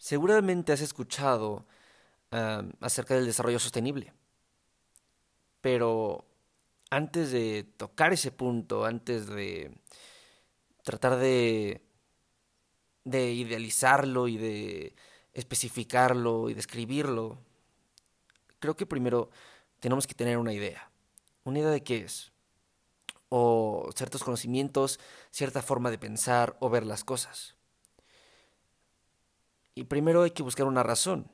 Seguramente has escuchado acerca del desarrollo sostenible. Pero antes de tocar ese punto, antes de tratar de, de idealizarlo y de especificarlo y describirlo, creo que primero tenemos que tener una idea. Una idea de qué es. O ciertos conocimientos, cierta forma de pensar o ver las cosas. Y primero hay que buscar una razón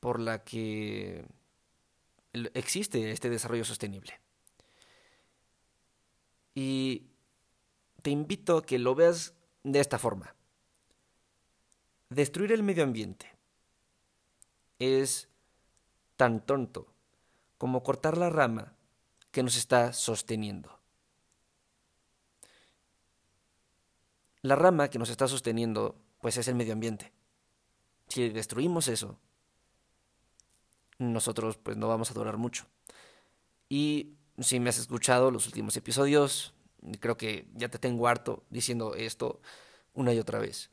por la que existe este desarrollo sostenible. Y te invito a que lo veas de esta forma. Destruir el medio ambiente es tan tonto como cortar la rama que nos está sosteniendo. La rama que nos está sosteniendo, pues es el medio ambiente. Si destruimos eso, nosotros pues no vamos a durar mucho. Y si me has escuchado los últimos episodios, creo que ya te tengo harto diciendo esto una y otra vez.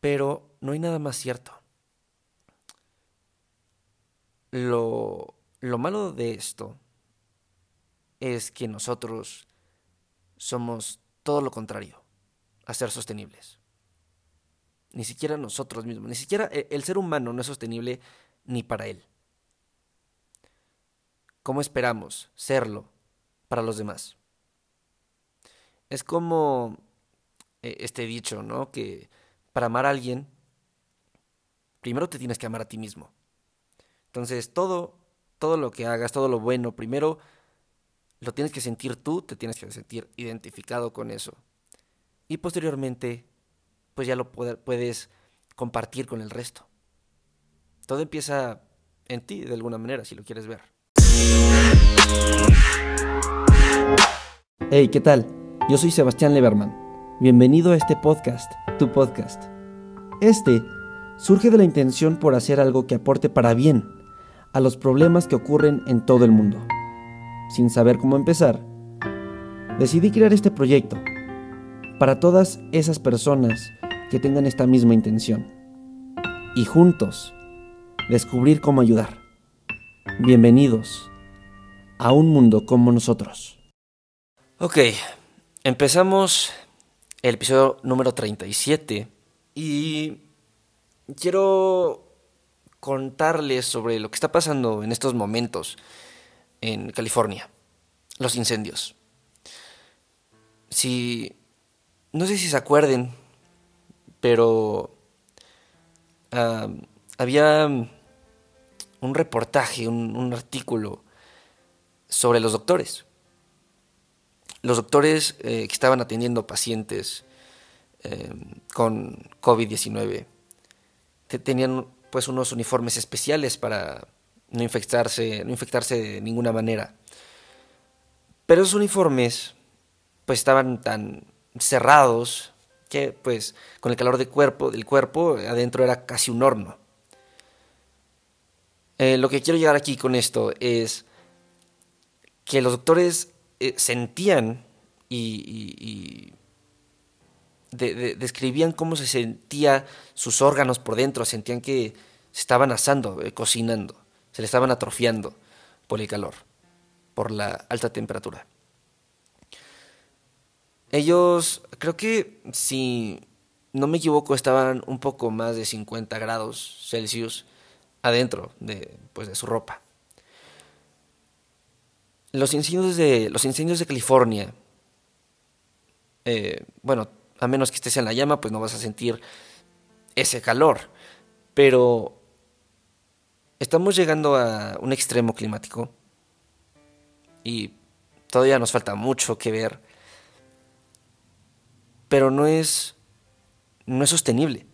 Pero no hay nada más cierto. Lo, lo malo de esto es que nosotros somos todo lo contrario a ser sostenibles. Ni siquiera nosotros mismos, ni siquiera e, el ser humano no es sostenible ni para él. ¿Cómo esperamos serlo para los demás? Es como eh, este dicho, ¿no? Que para amar a alguien, primero te tienes que amar a ti mismo. Entonces, todo, todo lo que hagas, todo lo bueno, primero lo tienes que sentir tú, te tienes que sentir identificado con eso. Y posteriormente, pues ya lo puedes compartir con el resto. Todo empieza en ti, de alguna manera, si lo quieres ver. Hey, ¿qué tal? Yo soy Sebastián Leberman. Bienvenido a este podcast, tu podcast. Este surge de la intención por hacer algo que aporte para bien a los problemas que ocurren en todo el mundo. Sin saber cómo empezar, decidí crear este proyecto para todas esas personas que tengan esta misma intención y juntos descubrir cómo ayudar. Bienvenidos a un mundo como nosotros. Ok, empezamos el episodio número 37 y quiero contarles sobre lo que está pasando en estos momentos en California, los incendios. Si, no sé si se acuerden, pero ah, había un reportaje, un artículo sobre los doctores. Los doctores eh, que estaban atendiendo pacientes eh, con COVID-19 tenían pues unos uniformes especiales para no infectarse, no infectarse de ninguna manera. Pero esos uniformes pues estaban tan cerrados que pues con el calor del cuerpo, del cuerpo adentro era casi un horno. Eh, lo que quiero llegar aquí con esto es que los doctores eh, sentían y, describían cómo se sentía sus órganos por dentro, sentían que se estaban asando, eh, cocinando, se le estaban atrofiando por el calor, por la alta temperatura. Ellos, creo que si no me equivoco, estaban un poco más de 50 grados Celsius adentro de, pues, de su ropa. Los incendios de, los incendios de California, eh, bueno, a menos que estés en la llama, pues no vas a sentir ese calor. Pero estamos llegando a un extremo climático y todavía nos falta mucho que ver. Pero no es, no es sostenible.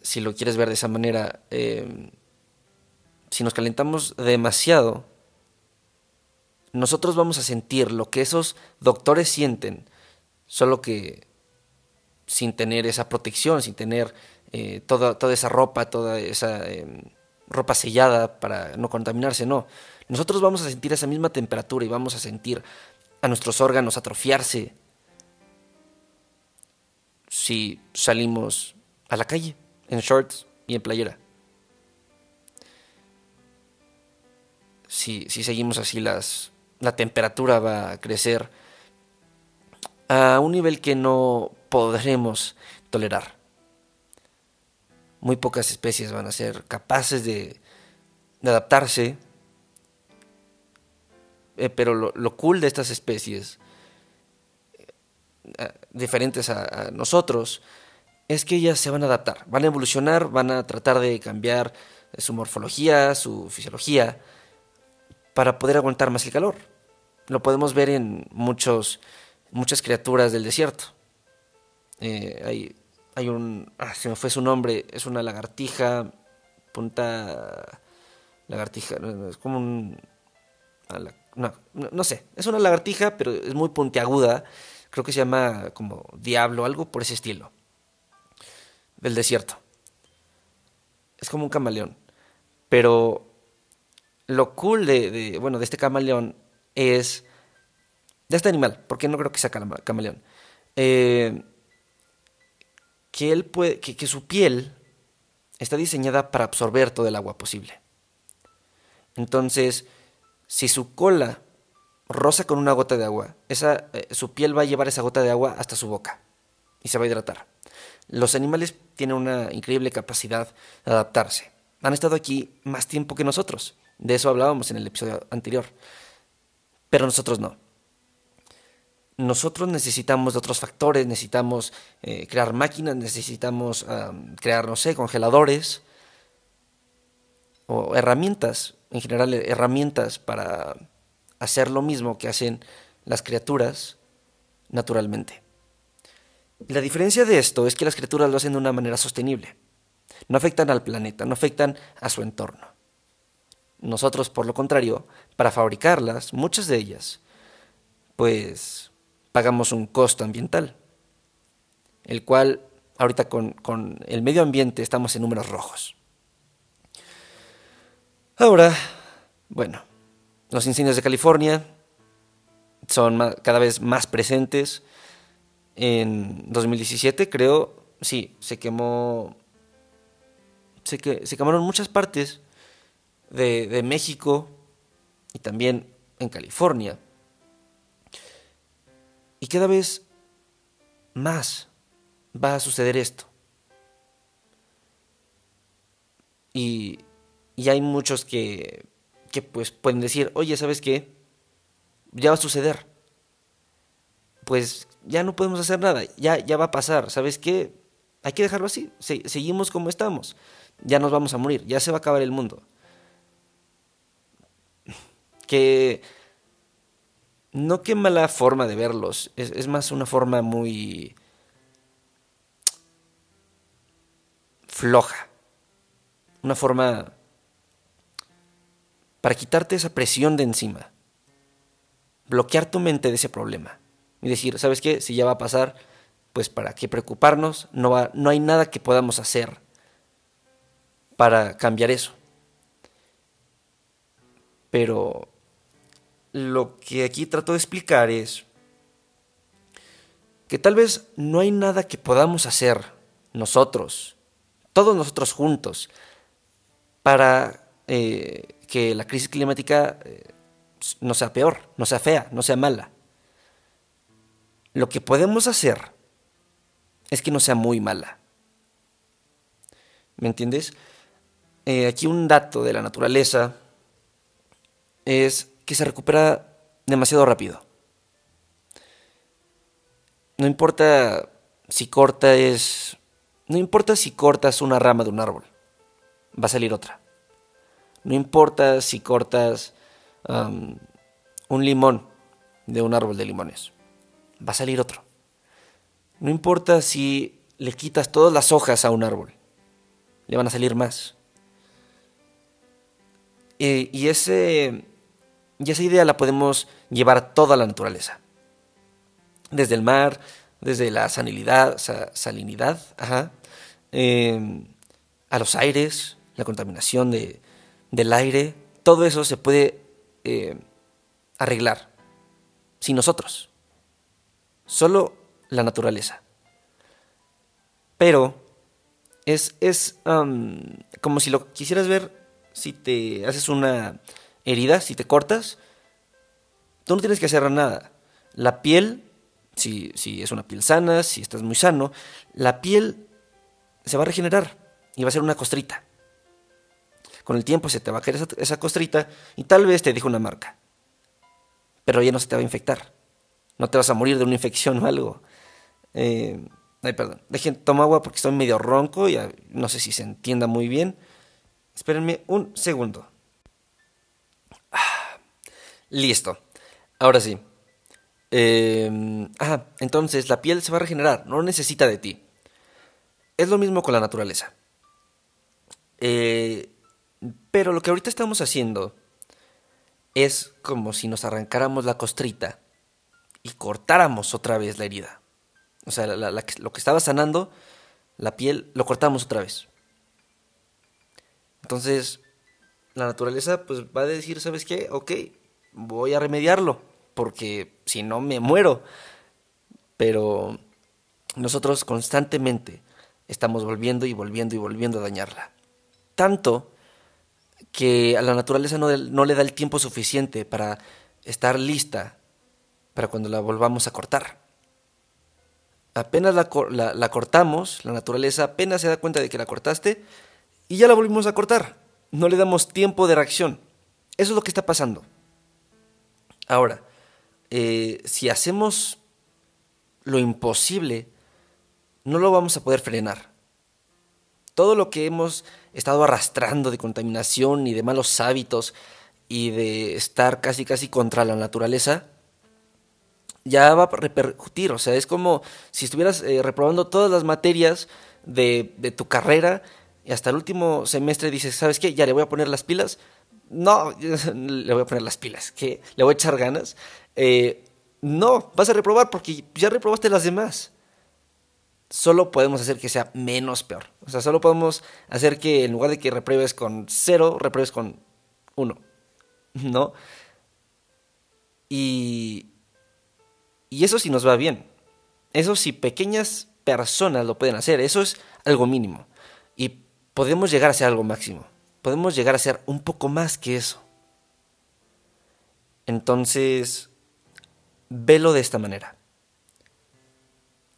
Si lo quieres ver de esa manera, eh, si nos calentamos demasiado, nosotros vamos a sentir lo que esos doctores sienten, solo que sin tener esa protección, sin tener eh, toda, toda, esa ropa, toda esa em, ropa sellada para no contaminarse, no. Nosotros vamos a sentir esa misma temperatura y vamos a sentir a nuestros órganos atrofiarse si salimos a la calle, en shorts y en playera. Si, si seguimos así, las, la temperatura va a crecer a un nivel que no podremos tolerar. Muy pocas especies van a ser capaces de, adaptarse, eh, pero lo, cool de estas especies, eh, diferentes a, nosotros, es que ellas se van a adaptar, van a evolucionar, van a tratar de cambiar su morfología, su fisiología, para poder aguantar más el calor. Lo podemos ver en muchos, muchas criaturas del desierto. Eh, hay, hay un. Ah, se me fue su nombre. Es una lagartija. Punta. Lagartija. Es como un. No, no, sé. Es una lagartija, pero es muy puntiaguda. Creo que se llama como diablo, algo por ese estilo. Del desierto. Es como un camaleón. Pero lo cool de, bueno, de este camaleón es. De este animal, porque no creo que sea camaleón. Eh, que, él puede, que, su piel está diseñada para absorber todo el agua posible. Entonces, si su cola roza con una gota de agua, esa, eh, su piel va a llevar esa gota de agua hasta su boca y se va a hidratar. Los animales tienen una increíble capacidad de adaptarse. Han estado aquí más tiempo que nosotros. De eso hablábamos en el episodio anterior. Pero nosotros no nosotros necesitamos de otros factores, necesitamos eh, crear máquinas, necesitamos crear, no sé, congeladores o herramientas, en general herramientas para hacer lo mismo que hacen las criaturas naturalmente. La diferencia de esto es que las criaturas lo hacen de una manera sostenible. No afectan al planeta, no afectan a su entorno. Nosotros, por lo contrario, para fabricarlas, muchas de ellas, pues pagamos un costo ambiental, el cual ahorita con, el medio ambiente estamos en números rojos. Ahora, bueno, los incendios de California son cada vez más presentes. En 2017 creo, sí, se quemó, se, que, se quemaron muchas partes de, de México y también en California. Y cada vez más va a suceder esto. Y, hay muchos que, que pues pueden decir, oye, ¿sabes qué? Ya va a suceder. Pues ya no podemos hacer nada, ya, ya va a pasar, ¿sabes qué? Hay que dejarlo así, seguimos como estamos, ya nos vamos a morir, ya se va a acabar el mundo. Que no qué mala forma de verlos, es, más una forma muy floja, una forma para quitarte esa presión de encima, bloquear tu mente de ese problema y decir, ¿sabes qué? Si ya va a pasar, pues para qué preocuparnos, no, va, no hay nada que podamos hacer para cambiar eso. Pero lo que aquí trato de explicar es que tal vez no hay nada que podamos hacer nosotros, todos nosotros juntos, para eh, que la crisis climática eh, no sea peor, no sea fea, no sea mala. Lo que podemos hacer es que no sea muy mala. ¿Me entiendes? Eh, aquí un dato de la naturaleza es que se recupera demasiado rápido. No importa si cortas, no importa si cortas una rama de un árbol, va a salir otra. No importa si cortas un limón de un árbol de limones, va a salir otro. No importa si le quitas todas las hojas a un árbol, le van a salir más. y esa idea la podemos llevar a toda la naturaleza. Desde el mar, desde la salinidad, salinidad em, a los aires, la contaminación del aire, todo eso se puede eh, arreglar sin nosotros. Solo la naturaleza. Pero Es, es como si lo quisieras ver si te haces una herida, si te cortas, tú no tienes que hacer nada. La piel, si, si es una piel sana, si estás muy sano, la piel se va a regenerar y va a ser una costrita. Con el tiempo se te va a caer esa, costrita y tal vez te deje una marca. Pero ya no se te va a infectar. No te vas a morir de una infección o algo. Eh, ay, perdón. Dejen, tomo agua porque estoy medio ronco y no sé si se entienda muy bien. Espérenme un segundo. Ah, listo. Ahora sí. Eh, ah, entonces la piel se va a regenerar, no necesita de ti. Es lo mismo con la naturaleza. Eh, pero lo que ahorita estamos haciendo es como si nos arrancáramos la costrita y cortáramos otra vez la herida. O sea, lo que estaba sanando, la piel, lo cortamos otra vez. Entonces, la naturaleza pues va a decir, ¿sabes qué? Ok, voy a remediarlo, porque si no me muero. Pero nosotros constantemente estamos volviendo y volviendo y volviendo a dañarla. Tanto que a la naturaleza no, le da el tiempo suficiente para estar lista para cuando la volvamos a cortar. Apenas la, la, cortamos, la naturaleza apenas se da cuenta de que la cortaste y ya la volvimos a cortar. No le damos tiempo de reacción. Eso es lo que está pasando. Ahora, eh, si hacemos lo imposible, no lo vamos a poder frenar. Todo lo que hemos estado arrastrando de contaminación y de malos hábitos y de estar casi casi contra la naturaleza, ya va a repercutir. O sea, es como si estuvieras eh, reprobando todas las materias de, de, tu carrera y hasta el último semestre dices, ¿sabes qué? Ya le voy a poner las pilas. No, le voy a poner las pilas, que le voy a echar ganas. Eh, no, vas a reprobar porque ya reprobaste las demás solo podemos hacer que sea menos peor. O sea, solo podemos hacer que en lugar de que repruebes con cero, repruebes con uno. ¿No? Y, y eso sí nos va bien. Eso sí pequeñas personas lo pueden hacer. Eso es algo mínimo. Y podemos llegar a ser algo máximo. Podemos llegar a ser un poco más que eso. Entonces, velo de esta manera.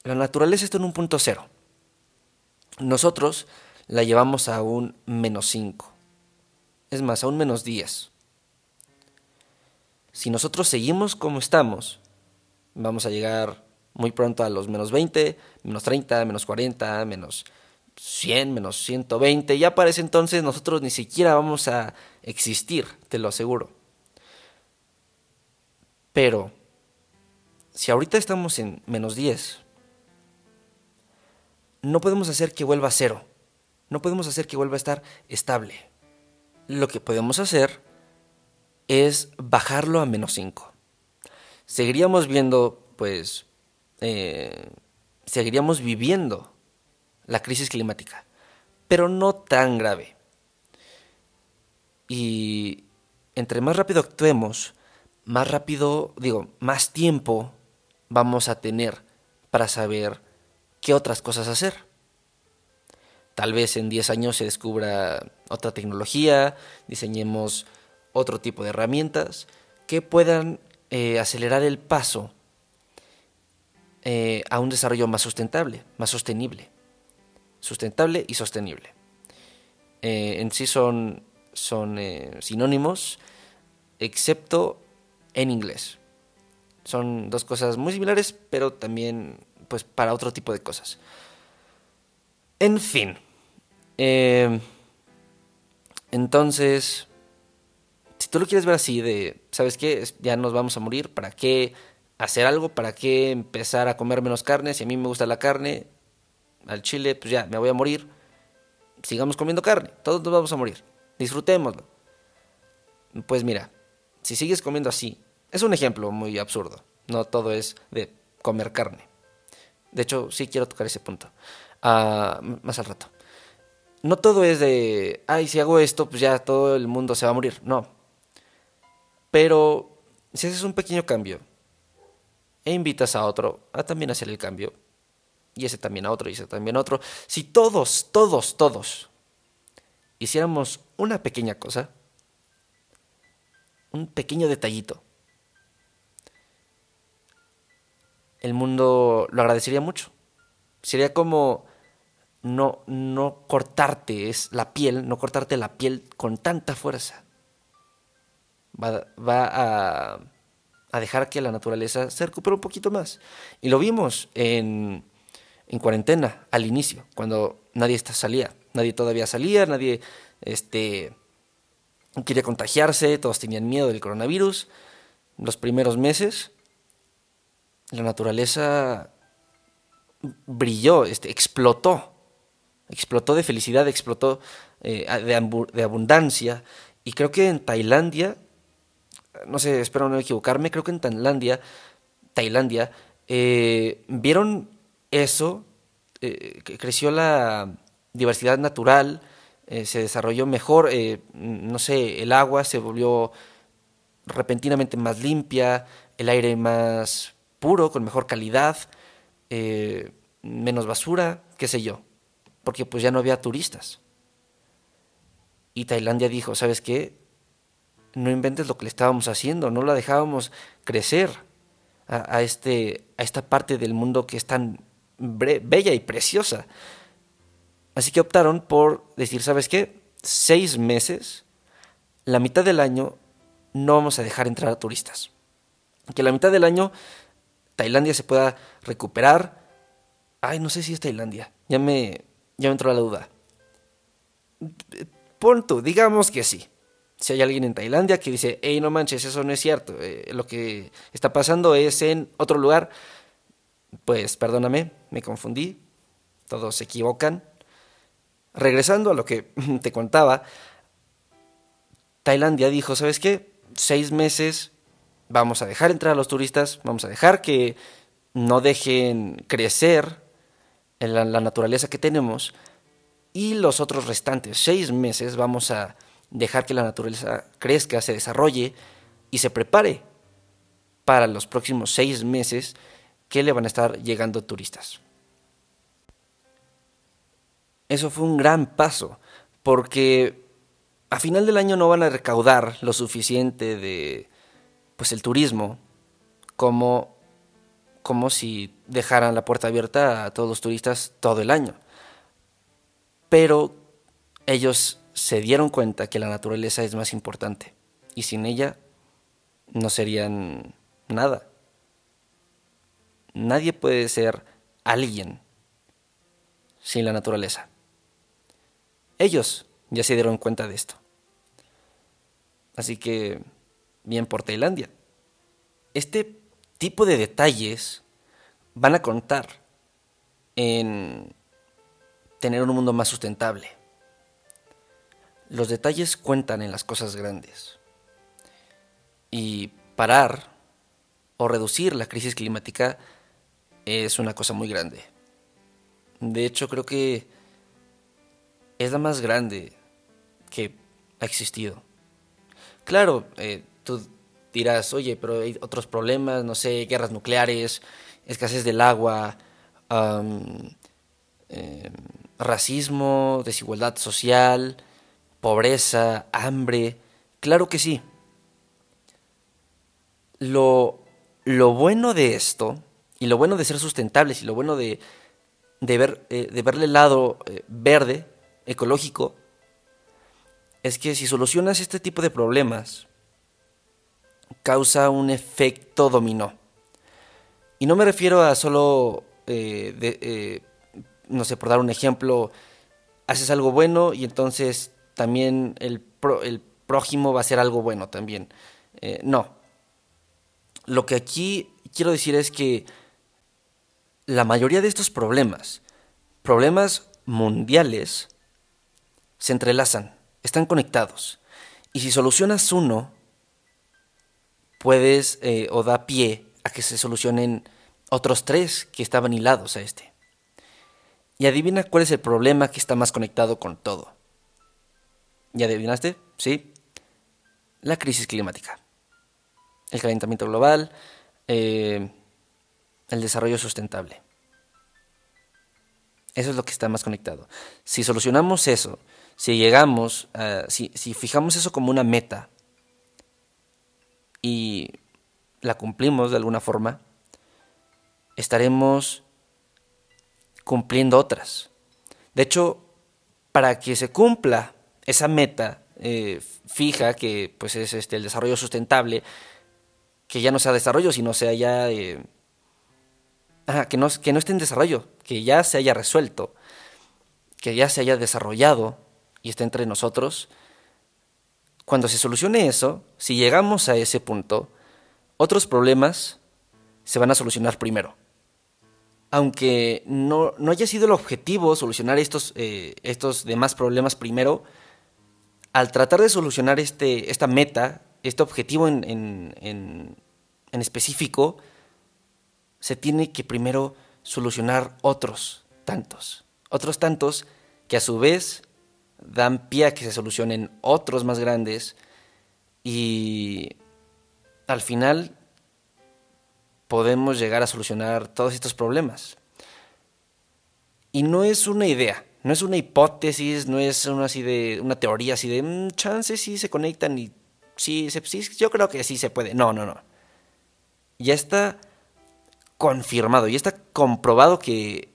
La naturaleza está en un punto cero. Nosotros la llevamos a un menos 5. Es más, a un menos 10. Si nosotros seguimos como estamos, vamos a llegar muy pronto a los menos 20, menos 30, menos 40, menos 100, menos 120. Ya para ese entonces nosotros ni siquiera vamos a existir, te lo aseguro. Pero, si ahorita estamos en menos 10, no podemos hacer que vuelva a cero. No podemos hacer que vuelva a estar estable. Lo que podemos hacer es bajarlo a menos 5. Seguiríamos viendo, pues, eh, seguiríamos viviendo la crisis climática, pero no tan grave. Y entre más rápido actuemos, más rápido, digo, más tiempo vamos a tener para saber qué otras cosas hacer. Tal vez en 10 años se descubra otra tecnología, diseñemos otro tipo de herramientas que puedan eh, acelerar el paso eh, a un desarrollo más sustentable, más sostenible. Sustentable y sostenible. Eh, en sí son, son sinónimos, excepto en inglés. Son dos cosas muy similares, pero también pues para otro tipo de cosas. En fin. Eh, entonces, si tú lo quieres ver así, de, ¿sabes qué? Ya nos vamos a morir, ¿para qué hacer algo? ¿Para qué empezar a comer menos carne? Si a mí me gusta la carne, al chile, pues ya, me voy a morir. Sigamos comiendo carne, todos nos vamos a morir. Disfrutémoslo. Pues mira, si sigues comiendo así, es un ejemplo muy absurdo. No todo es de comer carne. De hecho, sí quiero tocar ese punto. Ah, más al rato. No todo es de, ay, si hago esto, pues ya todo el mundo se va a morir. No. Pero si haces un pequeño cambio e invitas a otro a también hacer el cambio, y ese también a otro, y ese también a otro. Si todos, todos, todos hiciéramos una pequeña cosa, un pequeño detallito, el mundo lo agradecería mucho. Sería como no, no cortarte es la piel, no cortarte la piel con tanta fuerza. Va, a, a, dejar que la naturaleza se recupere un poquito más. Y lo vimos en, en cuarentena, al inicio, cuando nadie salía. Nadie todavía salía, nadie este, quería contagiarse, todos tenían miedo del coronavirus. Los primeros meses, la naturaleza brilló, este, explotó explotó de felicidad, explotó eh, de, abundancia. Y creo que en Tailandia, no sé, espero no equivocarme, creo que en Tailandia, Tailandia, eh, vieron eso, eh, creció la diversidad natural, se desarrolló mejor, no sé, el agua se volvió repentinamente más limpia, el aire más puro, con mejor calidad, menos basura, qué sé yo porque pues ya no había turistas. Y Tailandia dijo, ¿sabes qué? No inventes lo que le estábamos haciendo, no la dejábamos crecer a, este, a esta parte del mundo que es tan bella y preciosa. Así que optaron por decir, ¿sabes qué? Seis meses, la mitad del año, no vamos a dejar entrar a turistas. Que la mitad del año Tailandia se pueda recuperar. Ay, no sé si es Tailandia. Ya me, ya me entró la duda. Punto, digamos que sí. Si hay alguien en Tailandia que dice, hey, no manches, eso no es cierto, eh, lo que está pasando es en otro lugar, pues perdóname, me confundí, todos se equivocan. Regresando a lo que te contaba, Tailandia dijo, ¿sabes qué? Seis meses, vamos a dejar entrar a los turistas, vamos a dejar que no dejen crecer en la, naturaleza que tenemos y los otros restantes seis meses vamos a dejar que la naturaleza crezca, se desarrolle y se prepare para los próximos seis meses que le van a estar llegando turistas. Eso fue un gran paso, porque a final del año no van a recaudar lo suficiente de pues el turismo como como si dejaran la puerta abierta a todos los turistas todo el año. Pero ellos se dieron cuenta que la naturaleza es más importante y sin ella no serían nada. Nadie puede ser alguien sin la naturaleza. Ellos ya se dieron cuenta de esto. Así que, bien por Tailandia. Este tipo de detalles van a contar en tener un mundo más sustentable. Los detalles cuentan en las cosas grandes. Y parar o reducir la crisis climática es una cosa muy grande. De hecho, creo que es la más grande que ha existido. Claro, eh, tú dirás, oye, pero hay otros problemas, no sé, guerras nucleares, escasez del agua, em, racismo, desigualdad social, pobreza, hambre. Claro que sí. Lo, lo bueno de esto, y lo bueno de ser sustentables, y lo bueno de, de, ver, eh, de verle el lado eh, verde, ecológico, es que si solucionas este tipo de problemas, causa un efecto dominó. Y no me refiero a solo, eh, eh, no sé, por dar un ejemplo, haces algo bueno y entonces también el, prójimo va a hacer algo bueno también. Eh, no. Lo que aquí quiero decir es que la mayoría de estos problemas, problemas mundiales, se entrelazan, están conectados. Y si solucionas uno, puedes eh, o da pie a que se solucionen otros tres que estaban hilados a este. Y adivina cuál es el problema que está más conectado con todo. ¿Ya adivinaste? Sí. La crisis climática. El calentamiento global. Eh, el desarrollo sustentable. Eso es lo que está más conectado. Si solucionamos eso, si llegamos, si, si fijamos eso como una meta y la cumplimos de alguna forma, estaremos cumpliendo otras. De hecho, para que se cumpla esa meta eh, fija, que pues es este, el desarrollo sustentable, que ya no sea desarrollo, sino sea ya... Eh, que, no, que no esté en desarrollo, que ya se haya resuelto, que ya se haya desarrollado y esté entre nosotros. Cuando se solucione eso, si llegamos a ese punto, otros problemas se van a solucionar primero. Aunque no, haya sido el objetivo solucionar estos, eh, estos demás problemas primero, al tratar de solucionar este, esta meta, este objetivo en, en, en específico, se tiene que primero solucionar otros tantos. Otros tantos que a su vez dan pie a que se solucionen otros más grandes y al final podemos llegar a solucionar todos estos problemas. Y no es una idea, no es una hipótesis, no es una, así de, una teoría así de mm, chances sí se conectan y sí, sí, yo creo que sí se puede. No, no, no. Ya está confirmado y está comprobado que,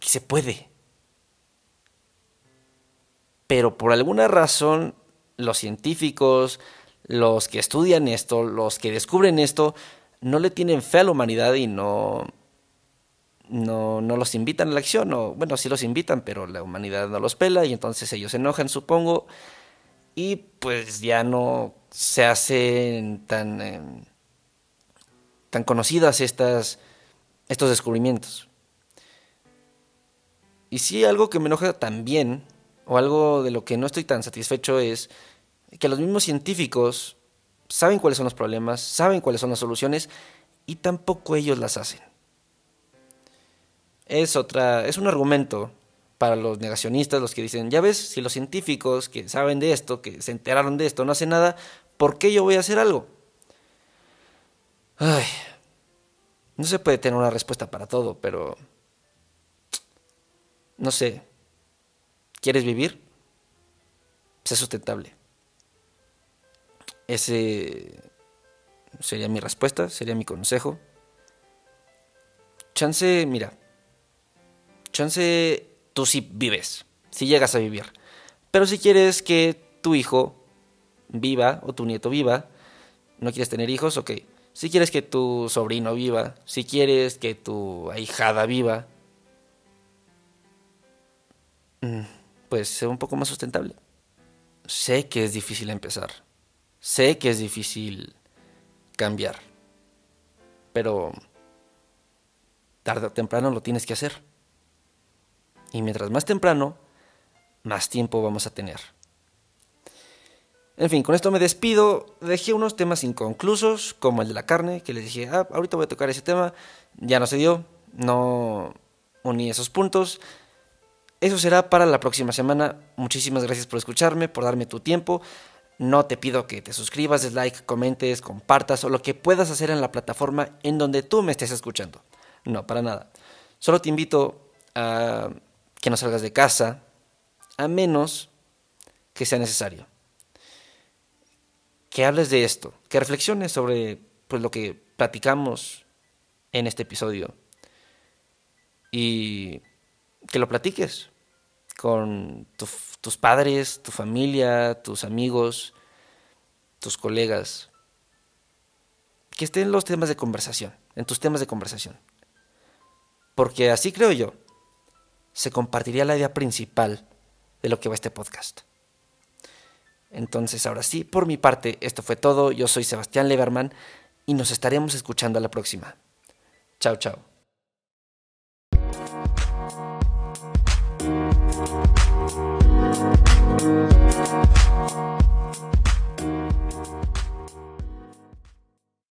se puede. Pero por alguna razón los científicos, los que estudian esto, los que descubren esto, no le tienen fe a la humanidad y no, no, no los invitan a la acción. O, bueno, sí los invitan, pero la humanidad no los pela y entonces ellos se enojan, supongo, y pues ya no se hacen tan... Em, tan conocidas estas, estos descubrimientos. Y sí, algo que me enoja también, o algo de lo que no estoy tan satisfecho, es que los mismos científicos saben cuáles son los problemas, saben cuáles son las soluciones, y tampoco ellos las hacen. Es otra, es un argumento para los negacionistas, los que dicen, ya ves, si los científicos que saben de esto, que se enteraron de esto, no hacen nada, ¿por qué yo voy a hacer algo? Ay, no se puede tener una respuesta para todo, pero... No sé. ¿Quieres vivir? Sé sustentable. Ese sería mi respuesta, sería mi consejo. Chance, mira. Chance, tú sí vives, si llegas a vivir. Pero si quieres que tu hijo viva o tu nieto viva, no quieres tener hijos, ok si quieres que tu sobrino viva, si quieres que tu ahijada viva, mm, pues sea un poco más sustentable. Sé que es difícil empezar, sé que es difícil cambiar, pero tarde o temprano lo tienes que hacer. Y mientras más temprano, más tiempo vamos a tener. En fin, con esto me despido. Dejé unos temas inconclusos, como el de la carne, que les dije, ah, ahorita voy a tocar ese tema. Ya no se dio, no uní esos puntos. Eso será para la próxima semana. Muchísimas gracias por escucharme, por darme tu tiempo. No te pido que te suscribas, des like, comentes, compartas o lo que puedas hacer en la plataforma en donde tú me estés escuchando. No, para nada. Solo te invito a que no salgas de casa, a menos que sea necesario que hables de esto, que reflexiones sobre pues, lo que platicamos en este episodio y que lo platiques con tus padres, tu familia, tus amigos, tus colegas. Que estén los temas de conversación, en tus temas de conversación. Porque así creo yo, se compartiría la idea principal de lo que va este podcast. Entonces, ahora sí, por mi parte, esto fue todo. Yo soy Sebastián Leverman y nos estaremos escuchando a la próxima. Chao, chao.